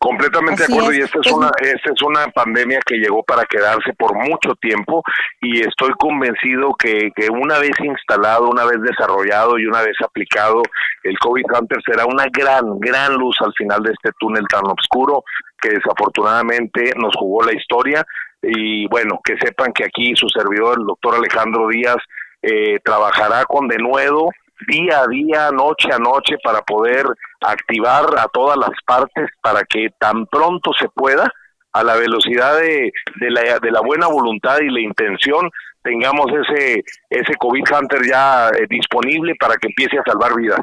Speaker 8: Completamente de acuerdo, y esta es, una, esta es una pandemia que llegó para quedarse por mucho tiempo y estoy convencido que, que una vez instalado, una vez desarrollado y una vez aplicado, el COVID Hunter será una gran, gran luz al final de este túnel tan oscuro que desafortunadamente nos jugó la historia. Y bueno, que sepan que aquí su servidor, el doctor Alejandro Díaz, eh, trabajará con denuedo día a día, noche a noche, para poder activar a todas las partes para que tan pronto se pueda, a la velocidad de, de, la, de la buena voluntad y la intención, tengamos ese, ese COVID Hunter ya eh, disponible para que empiece a salvar vidas.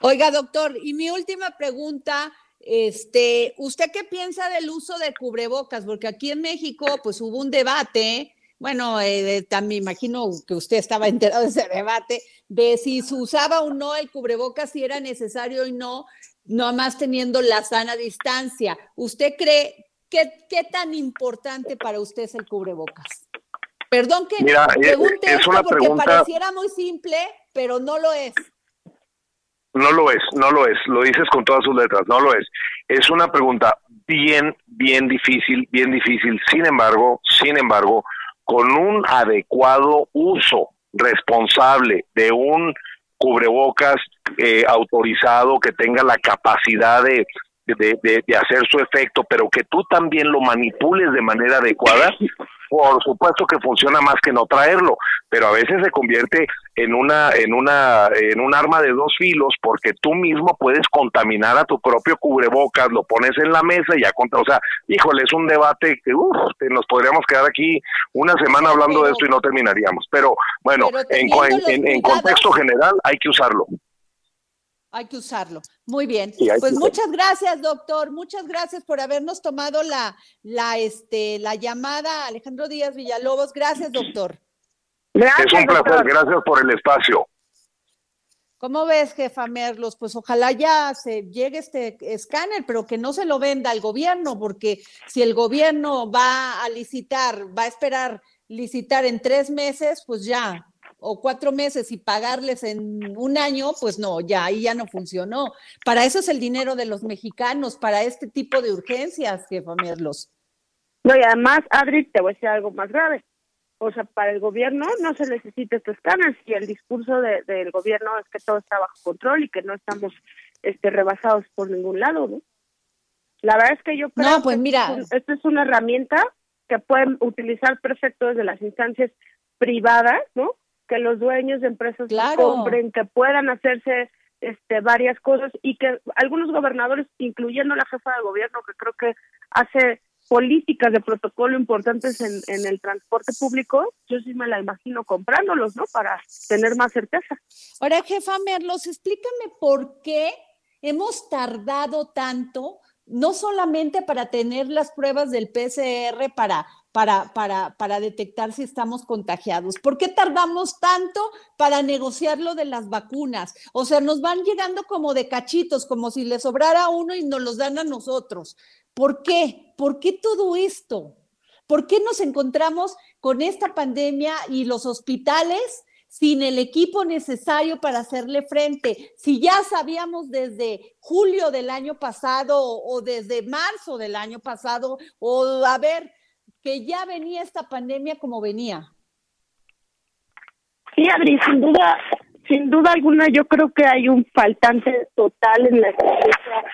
Speaker 2: Oiga, doctor, y mi última pregunta, este, ¿usted qué piensa del uso de cubrebocas? Porque aquí en México, pues hubo un debate bueno, eh, también me imagino que usted estaba enterado de ese debate, de si se usaba o no el cubrebocas, si era necesario y no, no más teniendo la sana distancia. ¿Usted cree que qué tan importante para usted es el cubrebocas? Perdón que
Speaker 8: Mira, eh, pregunte es una
Speaker 2: porque pareciera muy simple, pero no lo es.
Speaker 8: No lo es, no lo es, lo dices con todas sus letras, no lo es. Es una pregunta bien, bien difícil, bien difícil. Sin embargo, sin embargo, con un adecuado uso responsable de un cubrebocas eh, autorizado que tenga la capacidad de, de, de, hacer su efecto, pero que tú también lo manipules de manera adecuada, por supuesto que funciona más que no traerlo, pero a veces se convierte en una en una en un arma de dos filos porque tú mismo puedes contaminar a tu propio cubrebocas, lo pones en la mesa y ya contra, o sea, híjole, es un debate que uf, nos podríamos quedar aquí una semana hablando de esto y no terminaríamos, pero bueno, en, en contexto general hay que usarlo.
Speaker 2: Hay que usarlo. Muy bien. Pues muchas gracias, doctor. Muchas gracias por habernos tomado la, la, este, la llamada, Alejandro Díaz Villalobos. Gracias, doctor.
Speaker 8: es un placer. Gracias por el espacio.
Speaker 2: ¿Cómo ves, jefa Merlos? Pues ojalá ya se llegue este escáner, pero que no se lo venda al gobierno, porque si el gobierno va a licitar, va a esperar licitar en tres meses, pues ya o cuatro meses y pagarles en un año, pues no, ya ahí ya no funcionó. Para eso es el dinero de los mexicanos, para este tipo de urgencias, jefa Merlos.
Speaker 6: No, y además, Adri, te voy a decir algo más grave. O sea, para el gobierno no se necesita estos escáner si el discurso del gobierno es que todo está bajo control y que no estamos este, rebasados por ningún lado, ¿no? La verdad es que yo creo
Speaker 2: no, pues mira,
Speaker 6: que esto es una herramienta que pueden utilizar perfecto desde las instancias privadas, ¿no? Que los dueños de empresas compren, que puedan hacerse este, varias cosas y que algunos gobernadores, incluyendo la jefa de gobierno, que creo que hace políticas de protocolo importantes en, en el transporte público, yo sí me la imagino comprándolos, ¿no? Para tener más certeza.
Speaker 2: Ahora, jefa Merlos, explícame por qué hemos tardado tanto, no solamente para tener las pruebas del PCR para para, para, para detectar si estamos contagiados? ¿Por qué tardamos tanto para negociar lo de las vacunas? O sea, nos van llegando como de cachitos, como si le sobrara uno y nos los dan a nosotros. ¿Por qué? ¿Por qué todo esto? ¿Por qué nos encontramos con esta pandemia y los hospitales sin el equipo necesario para hacerle frente. Si ya sabíamos desde julio del año pasado o desde marzo del año pasado, o a ver, que ya venía esta pandemia como venía.
Speaker 6: Sí, Adri, sin duda, sin duda alguna yo creo que hay un faltante total en la estrategia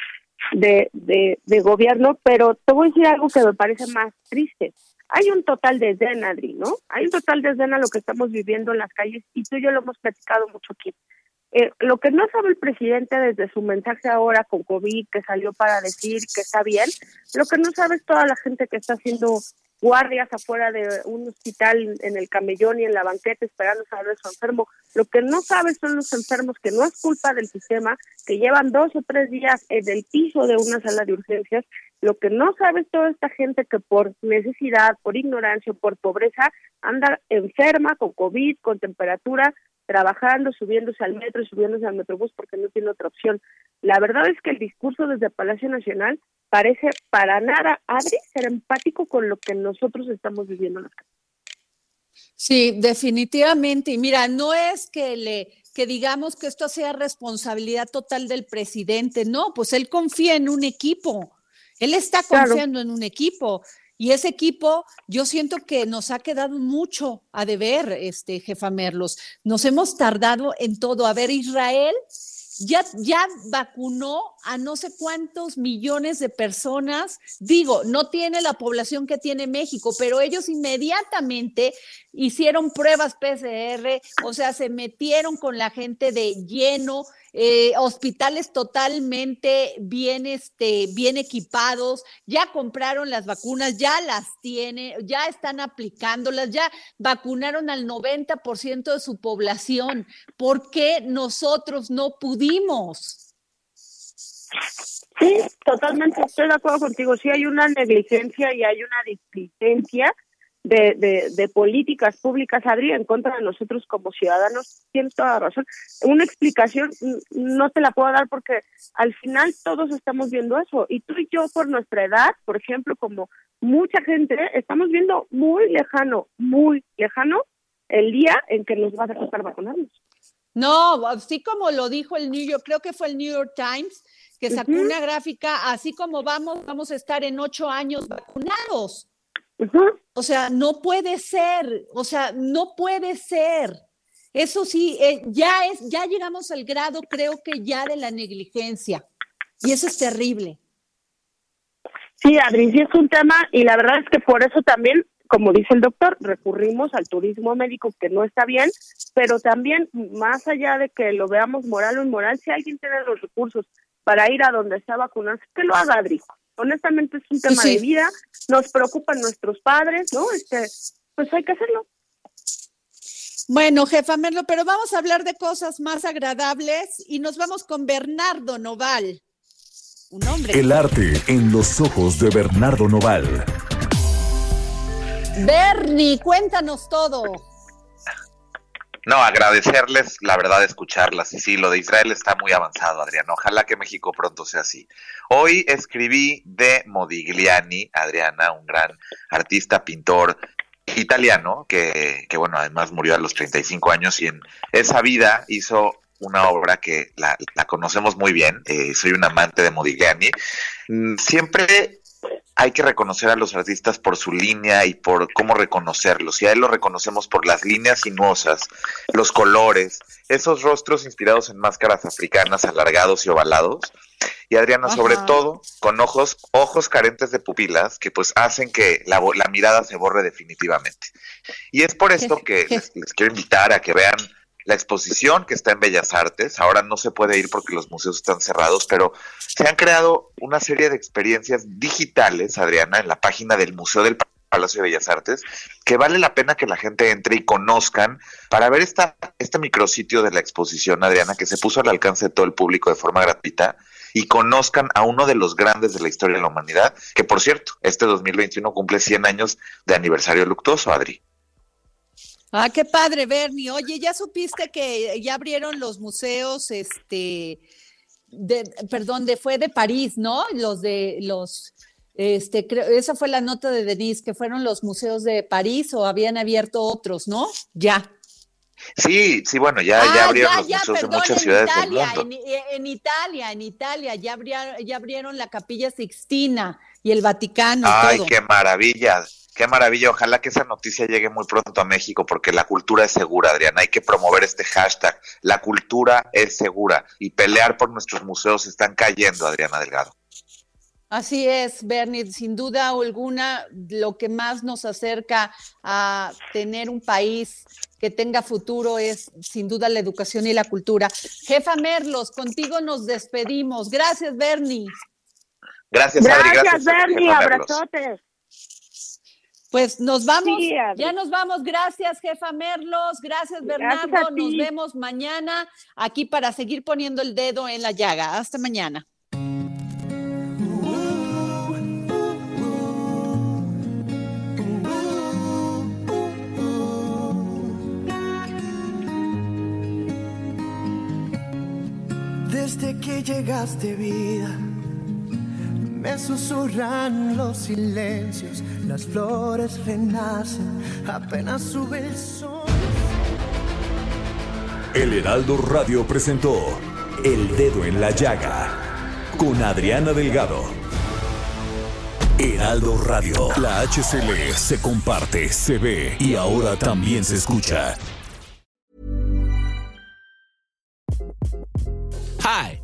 Speaker 6: de, de, de gobierno, pero te voy a decir algo que me parece más triste. Hay un total de desdén, Adri, ¿no? Hay un total de desdén a lo que estamos viviendo en las calles y tú y yo lo hemos platicado mucho aquí. Eh, lo que no sabe el presidente desde su mensaje ahora con COVID, que salió para decir que está bien, lo que no sabe es toda la gente que está haciendo guardias afuera de un hospital en el camellón y en la banqueta esperando saber su enfermo. Lo que no sabe son los enfermos que no es culpa del sistema, que llevan dos o tres días en el piso de una sala de urgencias. Lo que no sabe es toda esta gente que por necesidad, por ignorancia, por pobreza, anda enferma con COVID, con temperatura, trabajando, subiéndose al metro y subiéndose al metrobús porque no tiene otra opción. La verdad es que el discurso desde Palacio Nacional parece para nada, Adri, ser empático con lo que nosotros estamos viviendo en las calles.
Speaker 2: Sí, definitivamente. Y mira, no es que le que digamos que esto sea responsabilidad total del presidente, no, pues él confía en un equipo. Él está confiando en un equipo. Y ese equipo, yo siento que nos ha quedado mucho a deber, este, jefa Merlos. Nos hemos tardado en todo. A ver, Israel ya, ya vacunó a no sé cuántos millones de personas. Digo, no tiene la población que tiene México, pero ellos inmediatamente hicieron pruebas PCR, o sea, se metieron con la gente de lleno eh, hospitales totalmente bien, este, bien equipados, ya compraron las vacunas, ya las tienen, ya están aplicándolas, ya vacunaron al 90% de su población. ¿Por qué nosotros no pudimos?
Speaker 6: Sí, totalmente estoy de acuerdo contigo. Sí hay una negligencia y hay una displicencia de, políticas públicas, Adri, en contra de nosotros como ciudadanos, tienes toda la razón. Una explicación no te la puedo dar porque al final todos estamos viendo eso. Y tú y yo, por nuestra edad, por ejemplo, como mucha gente, estamos viendo muy lejano, muy lejano el día en que nos va a tocar vacunarnos.
Speaker 2: No, así como lo dijo el New York, creo que fue el New York Times, que sacó una gráfica, así como vamos, vamos a estar en ocho años vacunados. O sea, no puede ser, o sea, no puede ser. Eso sí, eh, ya es, ya llegamos al grado, creo que ya de la negligencia. Y eso es terrible.
Speaker 6: Sí, Adri, sí es un tema y la verdad es que por eso también, como dice el doctor, recurrimos al turismo médico que no está bien, pero también más allá de que lo veamos moral o inmoral, si alguien tiene los recursos para ir a donde está vacunarse, que lo haga, Adri honestamente es un tema de vida, nos preocupan nuestros padres, ¿no? Este, pues hay que hacerlo.
Speaker 2: Bueno, jefa Merlo, pero vamos a hablar de cosas más agradables y nos vamos con Bernardo Noval. Un hombre.
Speaker 5: El arte en los ojos de Bernardo Noval.
Speaker 2: Bernie, cuéntanos todo.
Speaker 9: No, agradecerles, la verdad, escucharlas. Y sí, lo de Israel está muy avanzado, Adriana. Ojalá que México pronto sea así. Hoy escribí de Modigliani, Adriana, un gran artista, pintor italiano, que, que bueno, además murió a los 35 años y en esa vida hizo una obra que la, conocemos muy bien. Eh, soy un amante de Modigliani. Mm, siempre hay que reconocer a los artistas por su línea y por cómo reconocerlos. Y a él lo reconocemos por las líneas sinuosas, los colores, esos rostros inspirados en máscaras africanas alargados y ovalados. Y Adriana, sobre todo, con ojos, ojos carentes de pupilas, que pues hacen que la, la mirada se borre definitivamente. Y es por esto [laughs] que les quiero invitar a que vean la exposición que está en Bellas Artes. Ahora no se puede ir porque los museos están cerrados, pero se han creado una serie de experiencias digitales, Adriana, en la página del Museo del Palacio de Bellas Artes, que vale la pena que la gente entre y conozcan para ver esta, este micrositio de la exposición, Adriana, que se puso al alcance de todo el público de forma gratuita y conozcan a uno de los grandes de la historia de la humanidad, que por cierto, este 2021 cumple 100 años de aniversario luctuoso, Adri.
Speaker 2: Ah, qué padre, Bernie. Oye, ya supiste que ya abrieron los museos, este, de, perdón, de fue de París, ¿no? Los de los, este, creo, esa fue la nota de Denise, que fueron los museos de París o habían abierto otros, ¿no? Ya.
Speaker 9: Sí, sí, bueno, ya, ya ah, abrieron los museos en muchas ciudades
Speaker 2: Italia,
Speaker 9: del mundo.
Speaker 2: En, Italia, en Italia, ya abrieron, ya abrieron la Capilla Sixtina y el Vaticano.
Speaker 9: Ay, qué maravilla, qué maravilla. Ojalá que esa noticia llegue muy pronto a México, porque la cultura es segura, Adriana. Hay que promover este hashtag. La cultura es segura y pelear por nuestros museos están cayendo, Adriana Delgado.
Speaker 2: Así es, Bernie, sin duda alguna, lo que más nos acerca a tener un país que tenga futuro es sin duda la educación y la cultura. Jefa Merlos, contigo nos despedimos. Gracias, Bernie.
Speaker 9: Gracias,
Speaker 6: Adri. Gracias, Bernie. Abrazotes.
Speaker 2: Pues nos vamos, ya nos vamos. Gracias, jefa Merlos. Gracias, Bernardo. nos vemos mañana aquí para seguir poniendo el dedo en la llaga. Hasta mañana.
Speaker 1: Desde que llegaste vida, me susurran los silencios, las flores renacen, apenas sube el sol.
Speaker 5: El Heraldo Radio presentó El Dedo en la Llaga con Adriana Delgado. Heraldo Radio, la HCL se comparte, se ve y ahora también se escucha.
Speaker 10: Hi,